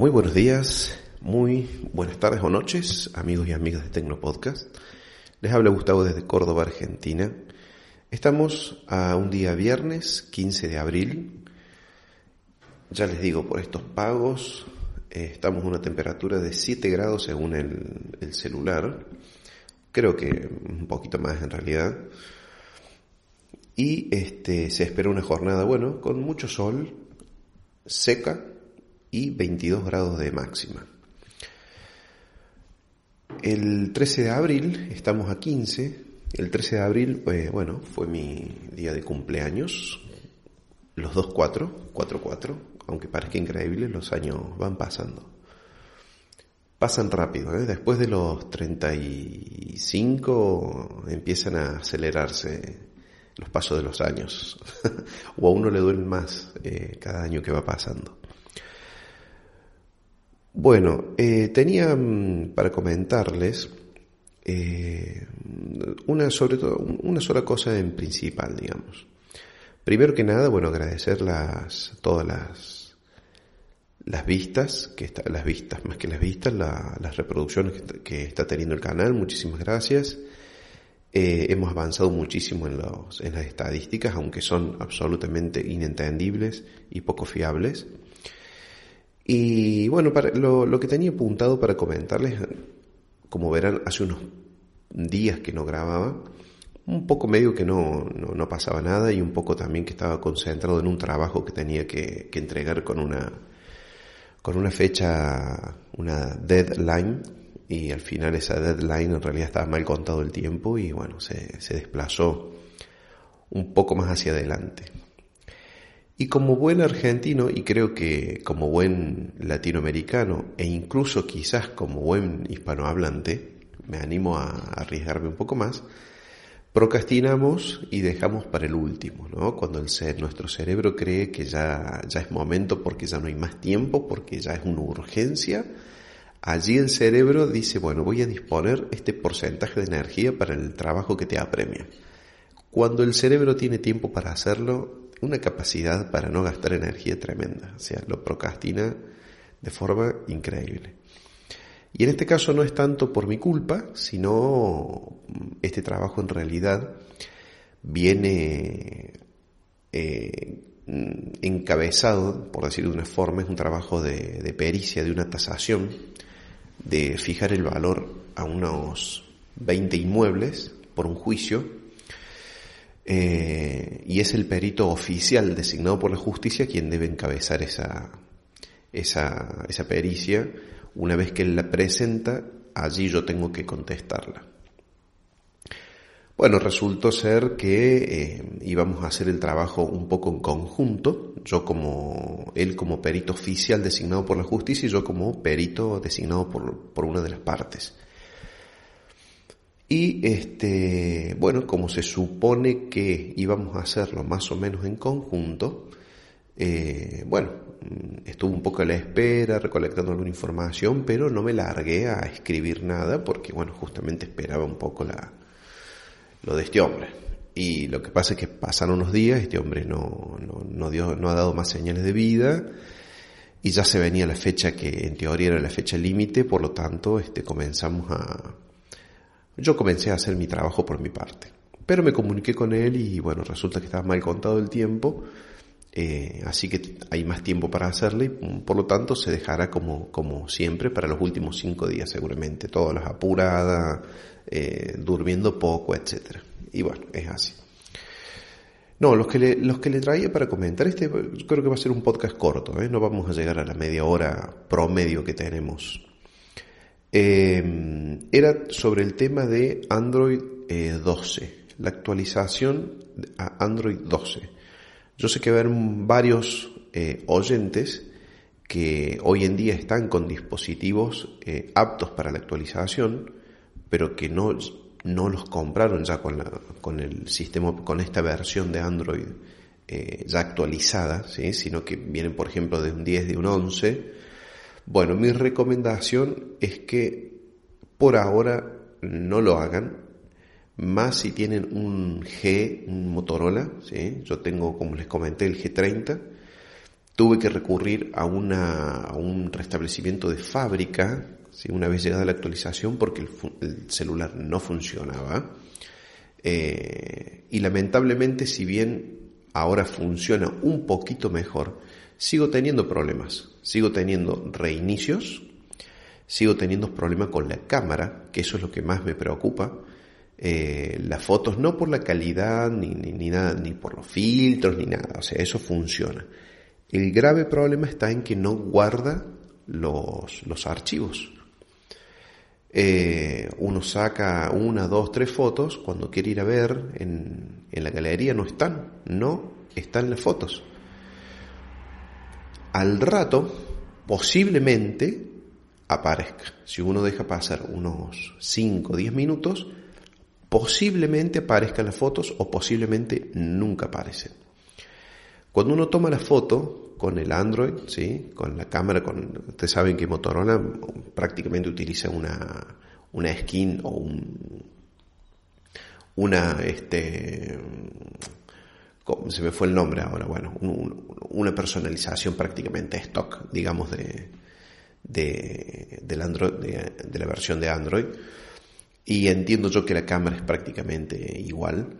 Muy buenos días, muy buenas tardes o noches, amigos y amigas de Tecnopodcast. Les habla Gustavo desde Córdoba, Argentina. Estamos a un día viernes, 15 de abril. Ya les digo, por estos pagos, eh, estamos a una temperatura de 7 grados según el, el celular. Creo que un poquito más en realidad. Y este, se espera una jornada, bueno, con mucho sol, seca, y 22 grados de máxima. El 13 de abril, estamos a 15, el 13 de abril, pues, bueno, fue mi día de cumpleaños, los 2-4, 4-4, aunque parezca increíble, los años van pasando. Pasan rápido, ¿eh? después de los 35 empiezan a acelerarse los pasos de los años, o a uno le duelen más eh, cada año que va pasando. Bueno, eh, tenía mm, para comentarles eh, una, sobre todo, una sola cosa en principal, digamos. Primero que nada, bueno, agradecer las, todas las, las vistas, que está, las vistas, más que las vistas, las reproducciones que, está teniendo el canal. Muchísimas gracias. Eh, hemos avanzado muchísimo en, los, en las estadísticas, aunque son absolutamente inentendibles y poco fiables. Y bueno, para, lo, que tenía apuntado para comentarles, como verán, hace unos días que no grababa, un poco medio que no, no, pasaba nada y un poco también que estaba concentrado en un trabajo que tenía que, entregar con una, con una fecha, una deadline, y al final esa deadline en realidad estaba mal contado el tiempo y bueno, se, se desplazó un poco más hacia adelante. Y como buen argentino, y creo que como buen latinoamericano, e incluso quizás como buen hispanohablante, me animo a arriesgarme un poco más, procrastinamos y dejamos para el último, ¿no? Cuando el ser, nuestro cerebro cree que ya, ya es momento porque ya no hay más tiempo, porque ya es una urgencia, allí el cerebro dice, bueno, voy a disponer este porcentaje de energía para el trabajo que te apremia. Cuando el cerebro tiene tiempo para hacerlo, una capacidad para no gastar energía tremenda, o sea, lo procrastina de forma increíble. Y en este caso no es tanto por mi culpa, sino este trabajo en realidad viene eh, encabezado, por decirlo de una forma, es un trabajo de, de pericia, de una tasación, de fijar el valor a unos 20 inmuebles por un juicio eh, y es el perito oficial designado por la justicia quien debe encabezar esa, esa, esa pericia. Una vez que él la presenta, allí yo tengo que contestarla. Bueno, resultó ser que eh, íbamos a hacer el trabajo un poco en conjunto, yo como, él como perito oficial designado por la justicia y yo como perito designado por, por una de las partes. Y este, bueno, como se supone que íbamos a hacerlo más o menos en conjunto, eh, bueno, estuve un poco a la espera, recolectando alguna información, pero no me largué a escribir nada porque, bueno, justamente esperaba un poco la, lo de este hombre. Y lo que pasa es que pasaron unos días, este hombre no, no, no, dio, no ha dado más señales de vida y ya se venía la fecha que en teoría era la fecha límite, por lo tanto este, comenzamos a, yo comencé a hacer mi trabajo por mi parte. Pero me comuniqué con él y bueno, resulta que estaba mal contado el tiempo, eh, así que hay más tiempo para hacerle y por lo tanto se dejará como, como siempre para los últimos cinco días seguramente, todas las apuradas, eh, durmiendo poco, etcétera. Y bueno, es así. No, los que, le, los que le traía para comentar, este creo que va a ser un podcast corto, ¿eh? no vamos a llegar a la media hora promedio que tenemos eh, era sobre el tema de Android 12, eh, la actualización a Android 12. Yo sé que haber varios eh, oyentes que hoy en día están con dispositivos eh, aptos para la actualización, pero que no, no los compraron ya con, la, con el sistema, con esta versión de Android eh, ya actualizada, ¿sí? sino que vienen, por ejemplo, de un 10, de un 11. Bueno, mi recomendación es que por ahora no lo hagan, más si tienen un G, un Motorola, yo tengo, como les comenté, el G30, tuve que recurrir a, un restablecimiento de fábrica, una vez llegada la actualización, porque el, celular no funcionaba. Eh, y lamentablemente, si bien ahora funciona un poquito mejor, sigo teniendo problemas, sigo teniendo reinicios, sigo teniendo problemas con la cámara, que eso es lo que más me preocupa. Eh, las fotos no por la calidad ni, ni, nada, ni por los filtros ni nada, o sea, eso funciona. El grave problema está en que no guarda los, los archivos. Eh, uno saca una, dos, tres fotos, cuando quiere ir a ver en, en la galería no están, no están las fotos. Al rato, posiblemente aparezca. Si uno deja pasar unos 5 o 10 minutos, posiblemente aparezcan las fotos o posiblemente nunca aparecen. Cuando uno toma la foto con el Android, ¿sí? con la cámara, con, ustedes saben que Motorola prácticamente utiliza una, una skin o un, una, este, se me fue el nombre ahora, bueno, una personalización prácticamente stock, digamos, de, de, del Android, de, la versión de Android. Y entiendo yo que la cámara es prácticamente igual.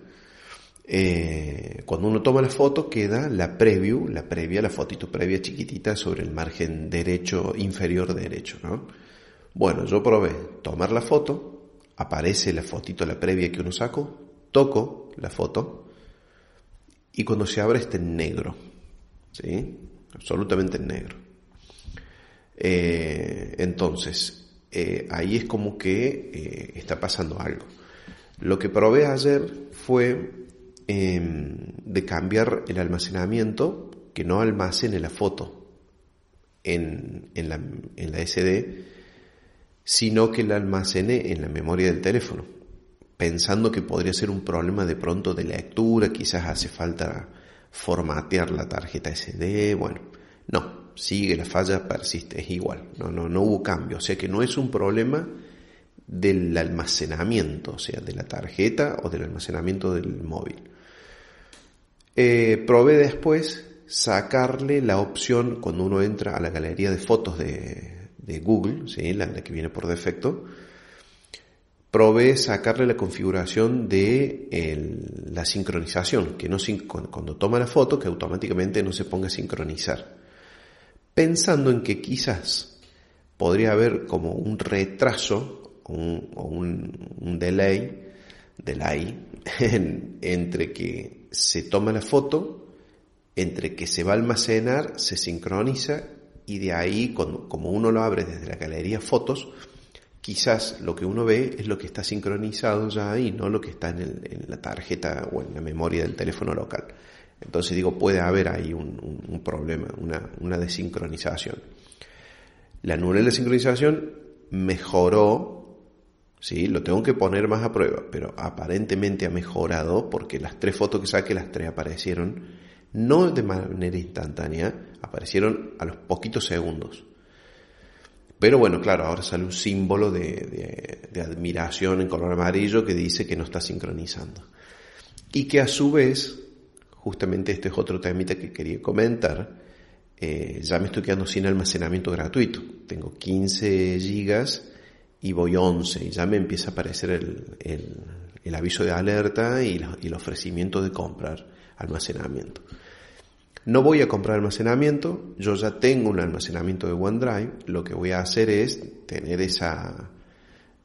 Eh, cuando uno toma la foto queda la preview, la previa, la fotito previa chiquitita sobre el margen derecho, inferior derecho, ¿no? Bueno, yo probé tomar la foto, aparece la fotito, la previa que uno sacó, toco la foto y cuando se abre está en negro, ¿sí? Absolutamente en negro. Eh, entonces, eh, ahí es como que está pasando algo. Lo que probé ayer fue Em, de cambiar el almacenamiento, que no almacene la foto en, en, la, en la SD, sino que la almacene en la memoria del teléfono, pensando que podría ser un problema de pronto de lectura, quizás hace falta formatear la tarjeta SD, bueno, no, sigue la falla, persiste, es igual, no, no, no hubo cambio, o sea que no es un problema del almacenamiento, o sea, de la tarjeta o del almacenamiento del móvil. Eh, probé después sacarle la opción cuando uno entra a la galería de fotos de, Google, ¿sí? la, que viene por defecto, probé sacarle la configuración de la sincronización, que no cuando toma la foto que automáticamente no se ponga a sincronizar, pensando en que quizás podría haber como un retraso o un, delay, delay entre que se toma la foto, entre que se va a almacenar, se sincroniza y de ahí, como uno lo abre desde la galería fotos, quizás lo que uno ve es lo que está sincronizado ya ahí, no lo que está en, la tarjeta o en la memoria del teléfono local. Entonces digo, puede haber ahí un, problema, una, una, desincronización. La nube de sincronización mejoró ¿sí? Lo tengo que poner más a prueba, pero aparentemente ha mejorado porque las tres fotos que saqué, las tres aparecieron, no de manera instantánea, aparecieron a los poquitos segundos. Pero bueno, claro, ahora sale un símbolo de, admiración en color amarillo que dice que no está sincronizando. Y que a su vez, justamente este es otro temita que quería comentar, eh, ya me estoy quedando sin almacenamiento gratuito. Tengo 15 gigas y voy 11 y ya me empieza a aparecer el, el, aviso de alerta y, el ofrecimiento de comprar almacenamiento. No voy a comprar almacenamiento, yo ya tengo un almacenamiento de OneDrive, lo que voy a hacer es tener esa,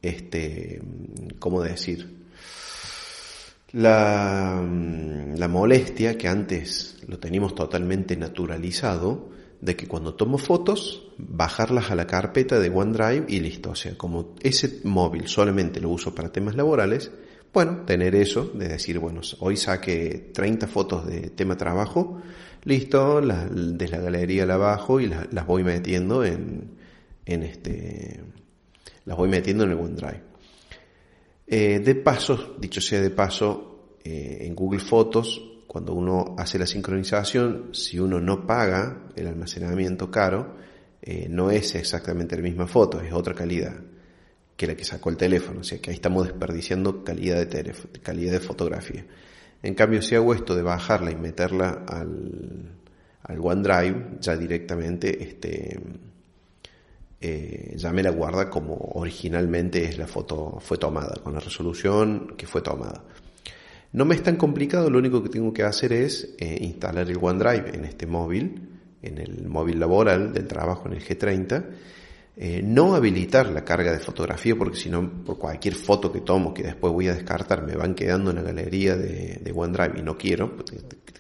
este, ¿cómo decir? La, la molestia que antes lo teníamos totalmente naturalizado, de que cuando tomo fotos, bajarlas a la carpeta de OneDrive y listo. O sea, como ese móvil solamente lo uso para temas laborales, bueno, tener eso, de decir, bueno, hoy saqué 30 fotos de tema trabajo, Listo, la, de la galería la bajo y las voy metiendo en, en este, las voy metiendo en el OneDrive. Eh, de paso, dicho sea de paso, eh, en Google Fotos, cuando uno hace la sincronización, si uno no paga el almacenamiento caro, eh, no es exactamente la misma foto, es otra calidad que la que sacó el teléfono, o sea que ahí estamos desperdiciando calidad de, calidad de fotografía. En cambio, si hago esto de bajarla y meterla al, OneDrive, ya directamente este, eh, ya me la guarda como originalmente es la foto fue tomada, con la resolución que fue tomada. No me es tan complicado, lo único que tengo que hacer es eh, instalar el OneDrive en este móvil, en el móvil laboral del trabajo en el G30, eh, no habilitar la carga de fotografía porque si no por cualquier foto que tomo que después voy a descartar me van quedando en la galería de, OneDrive y no quiero,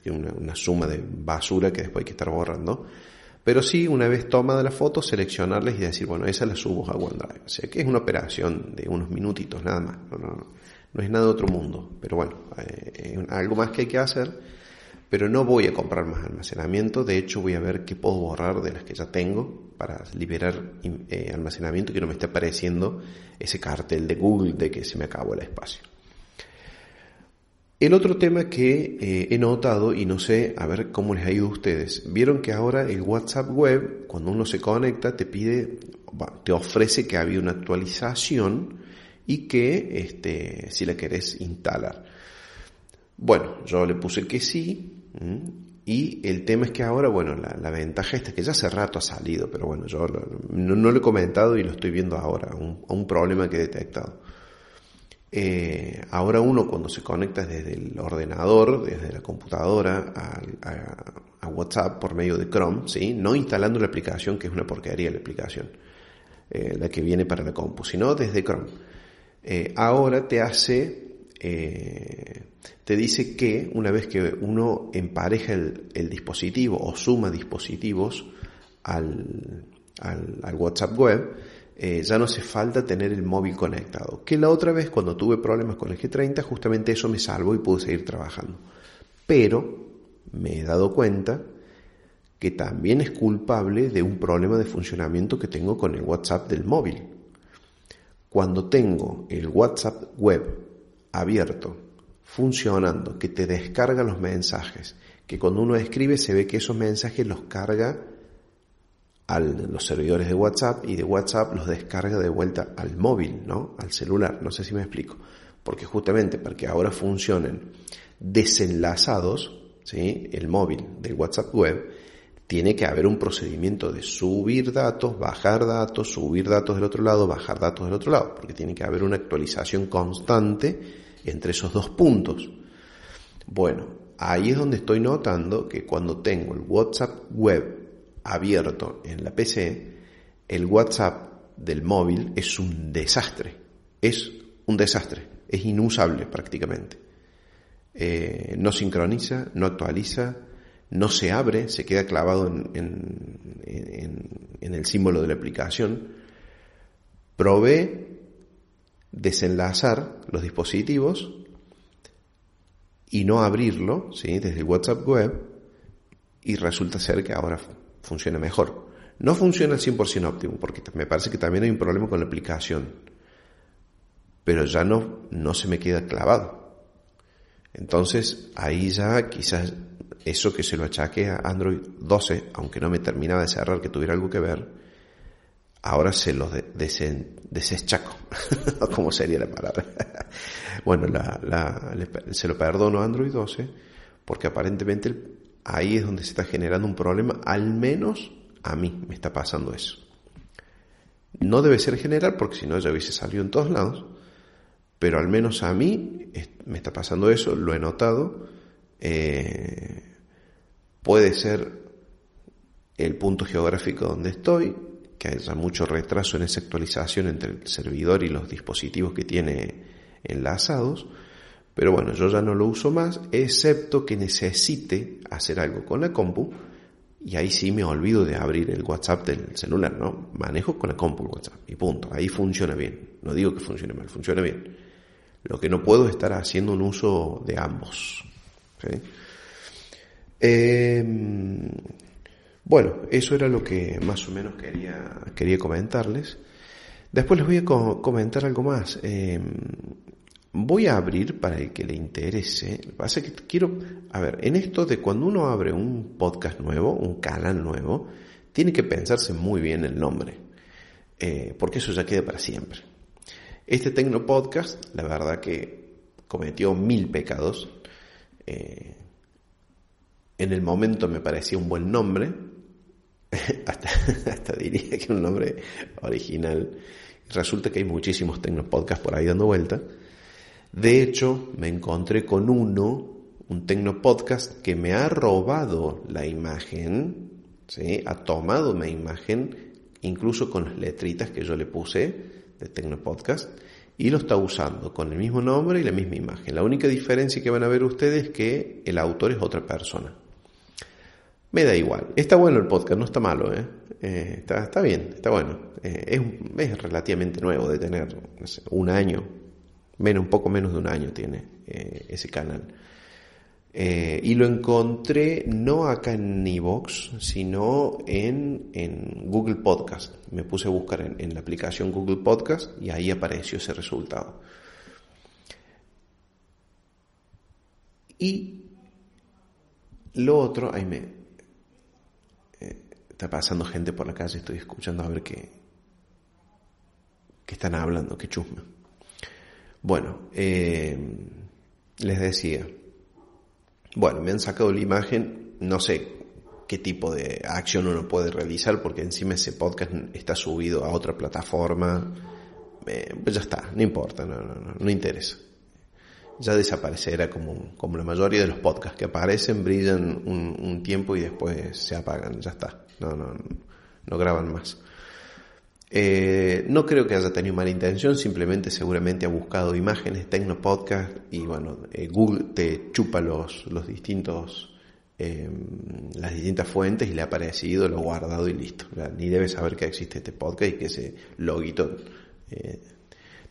una, una, suma de basura que después hay que estar borrando. Pero sí, una vez tomada la foto, seleccionarles y decir, bueno, esa la subo a OneDrive. O sea que es una operación de unos minutitos nada más. No, no, no es nada de otro mundo. Pero bueno, eh, algo más que hay que hacer. Pero no voy a comprar más almacenamiento. De hecho, voy a ver qué puedo borrar de las que ya tengo para liberar eh, almacenamiento que no me esté apareciendo ese cartel de Google de que se me acabó el espacio. El otro tema que eh, he notado, y no sé, a ver cómo les ha ido a ustedes, vieron que ahora el WhatsApp web, cuando uno se conecta, te pide, te ofrece que había una actualización y que este, si la querés instalar. Bueno, yo le puse que sí, y el tema es que ahora, bueno, la, ventaja esta que ya hace rato ha salido, pero bueno, yo no, lo he comentado y lo estoy viendo ahora, un, un problema que he detectado. Eh, ahora uno cuando se conecta desde el ordenador, desde la computadora a, WhatsApp por medio de Chrome, ¿sí? no instalando la aplicación, que es una porquería la aplicación, eh, la que viene para la compu, sino desde Chrome. Eh, ahora te hace, te dice que una vez que uno empareja el, dispositivo o suma dispositivos al, al WhatsApp web, eh, ya no hace falta tener el móvil conectado. Que la otra vez cuando tuve problemas con el G30 justamente eso me salvó y pude seguir trabajando. Pero me he dado cuenta que también es culpable de un problema de funcionamiento que tengo con el WhatsApp del móvil. Cuando tengo el WhatsApp web abierto, funcionando, que te descarga los mensajes, que cuando uno escribe se ve que esos mensajes los carga a los servidores de WhatsApp y de WhatsApp los descarga de vuelta al móvil, ¿no? Al celular, no sé si me explico. Porque justamente para que ahora funcionen desenlazados, ¿sí? El móvil del WhatsApp web, tiene que haber un procedimiento de subir datos, bajar datos, subir datos del otro lado, bajar datos del otro lado, porque tiene que haber una actualización constante entre esos dos puntos. Bueno, ahí es donde estoy notando que cuando tengo el WhatsApp web abierto en la PC, el WhatsApp del móvil es un desastre. Es un desastre. Es inusable prácticamente. Eh, no sincroniza, no actualiza, no se abre, se queda clavado en, en el símbolo de la aplicación. Probé desenlazar los dispositivos y no abrirlo ¿sí? desde el WhatsApp web y resulta ser que ahora funciona mejor. No funciona al 100% óptimo, porque me parece que también hay un problema con la aplicación, pero ya no, no se me queda clavado. Entonces, ahí ya quizás eso que se lo achaque a Android 12, aunque no me terminaba de cerrar que tuviera algo que ver, ahora se lo de, deseschaco, como sería la palabra. bueno, se lo perdono a Android 12, porque aparentemente ahí es donde se está generando un problema, al menos a mí me está pasando eso. No debe ser general porque si no ya hubiese salido en todos lados, pero al menos a mí me está pasando eso, lo he notado. Eh, puede ser el punto geográfico donde estoy, que haya mucho retraso en esa actualización entre el servidor y los dispositivos que tiene enlazados, pero bueno, yo ya no lo uso más, excepto que necesite hacer algo con la compu. Y ahí sí me olvido de abrir el WhatsApp del celular, ¿no? Manejo con la compu el WhatsApp y punto. Ahí funciona bien. No digo que funcione mal, funciona bien. Lo que no puedo es estar haciendo un uso de ambos. Em, bueno, eso era lo que más o menos quería, quería comentarles. Después les voy a comentar algo más. Em, voy a abrir para el que le interese. Pasa que quiero, a ver, en esto de cuando uno abre un podcast nuevo, un canal nuevo, tiene que pensarse muy bien el nombre, eh, porque eso ya queda para siempre. Este Tecno Podcast, la verdad que cometió mil pecados. Eh, en el momento me parecía un buen nombre, hasta, diría que un nombre original. Resulta que hay muchísimos Tecnopodcasts por ahí dando vuelta. De hecho, me encontré con uno, un Tecnopodcast, que me ha robado la imagen, ¿sí? ha tomado mi imagen, incluso con las letritas que yo le puse de Tecnopodcast, y lo está usando con el mismo nombre y la misma imagen. La única diferencia que van a ver ustedes es que el autor es otra persona. Me da igual. Está bueno el podcast, no está malo, ¿eh? eh está, está, bien, está bueno. Eh, es, relativamente nuevo de tener un año, menos, un poco menos de un año tiene eh, ese canal. y lo encontré no acá en Evox, sino en, en, Google Podcast. Me puse a buscar en, en la aplicación Google Podcast y ahí apareció ese resultado. Y lo otro, ahí me, está pasando gente por la calle, estoy escuchando a ver qué, qué están hablando, qué chusma. Bueno, eh, les decía, bueno, me han sacado la imagen, no sé qué tipo de acción uno puede realizar porque encima ese podcast está subido a otra plataforma, eh, pues ya está, no importa, no, no, no, no interesa ya desaparecerá como, como la mayoría de los podcasts que aparecen, brillan un, un, tiempo y después se apagan, ya está no, no, no graban más. Eh, no creo que haya tenido mala intención, simplemente seguramente ha buscado imágenes, Tecnopodcast y bueno, eh, Google te chupa los, los distintos, eh, las distintas fuentes y le ha aparecido, lo ha guardado y listo. ni debe saber que existe este podcast y que ese loguito,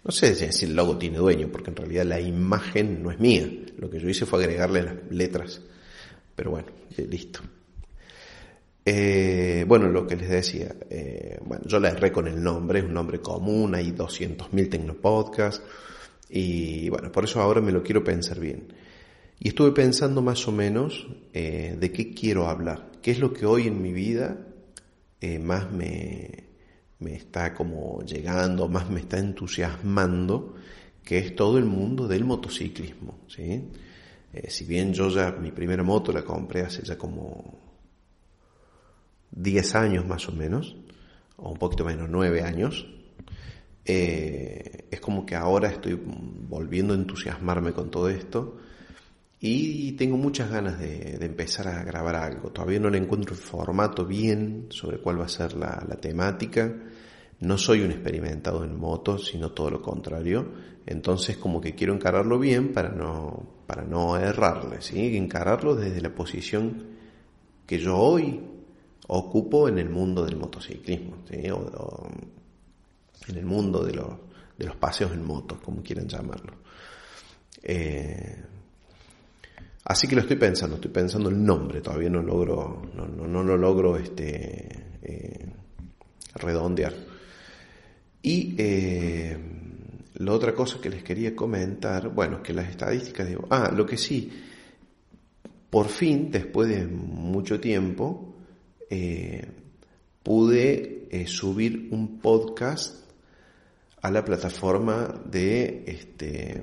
no sé si el logo tiene dueño, porque en realidad la imagen no es mía. Lo que yo hice fue agregarle las letras. Pero bueno, listo. Eh, bueno, lo que les decía, eh, bueno, yo la erré con el nombre, es un nombre común, hay 200.000 tecnopodcasts y bueno, por eso ahora me lo quiero pensar bien. Y estuve pensando más o menos eh, de qué quiero hablar, qué es lo que hoy en mi vida más me, me está como llegando, más me está entusiasmando, que es todo el mundo del motociclismo. ¿sí? si bien yo ya mi primera moto la compré hace ya como 10 años más o menos, o un poquito menos, 9 años, eh, es como que ahora estoy volviendo a entusiasmarme con todo esto y tengo muchas ganas de, empezar a grabar algo. Todavía no le encuentro el formato bien sobre cuál va a ser la, temática. No soy un experimentado en motos, sino todo lo contrario. Entonces como que quiero encararlo bien para no, para no errarle, ¿sí? encararlo desde la posición que yo hoy ocupo en el mundo del motociclismo, o, en el mundo de los, de los paseos en moto, como quieran llamarlo. Eh, así que lo estoy pensando, estoy pensando el nombre, todavía no logro, no, no, lo logro este, eh, redondear. Y eh, la otra cosa que les quería comentar, bueno, que las estadísticas, digo, ah, lo que sí, por fin, después de mucho tiempo, eh, pude eh, subir un podcast a la plataforma de este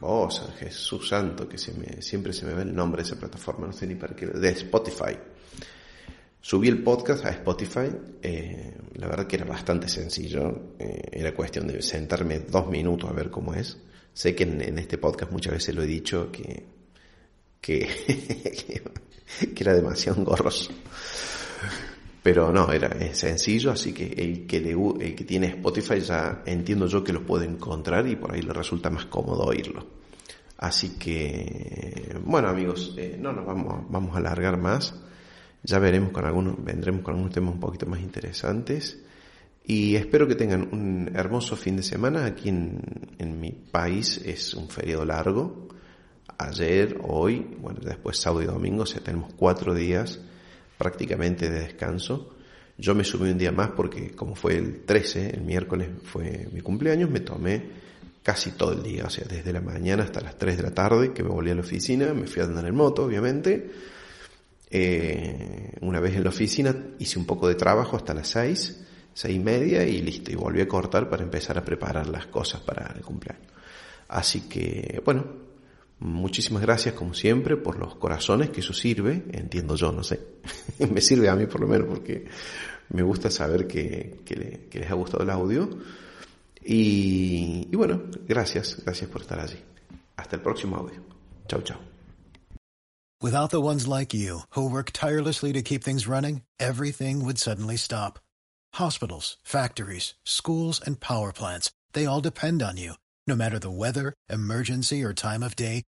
oh Jesús santo que se me, siempre se me ve el nombre de esa plataforma no sé ni para qué de Spotify. Subí el podcast a Spotify eh, la verdad que era bastante sencillo era cuestión de sentarme dos minutos a ver cómo es. Sé que en, este podcast muchas veces lo he dicho que que, que era demasiado engorroso pero no, era sencillo, así que el que, le, el que tiene Spotify ya entiendo yo que lo puede encontrar y por ahí le resulta más cómodo oírlo. Así que, bueno amigos, eh, no nos vamos, vamos a alargar más. Ya veremos con algunos, vendremos con algunos temas un poquito más interesantes. Y espero que tengan un hermoso fin de semana. Aquí en, en mi país es un feriado largo. ayer, hoy, bueno, después sábado y domingo, o sea, tenemos cuatro días prácticamente de descanso. Yo me subí un día más porque como fue el 13, el miércoles fue mi cumpleaños, me tomé casi todo el día, o sea, desde la mañana hasta las 3 de la tarde que me volví a la oficina, me fui a andar en moto, obviamente. Eh, una vez en la oficina hice un poco de trabajo hasta las 6, seis y media y listo, y volví a cortar para empezar a preparar las cosas para el cumpleaños. Así que, bueno, muchísimas gracias como siempre por los corazones, que eso sirve, entiendo yo, no sé, me sirve a mí por lo menos porque me gusta saber que, que, les ha gustado el audio. Y, y bueno, gracias, gracias por estar allí. Hasta el próximo audio. Chao, chao. Without the ones like you, who work tirelessly to keep things running, everything would suddenly stop. Hospitals, factories, schools, and power plants, they all depend on you. No matter the weather, emergency, or time of day,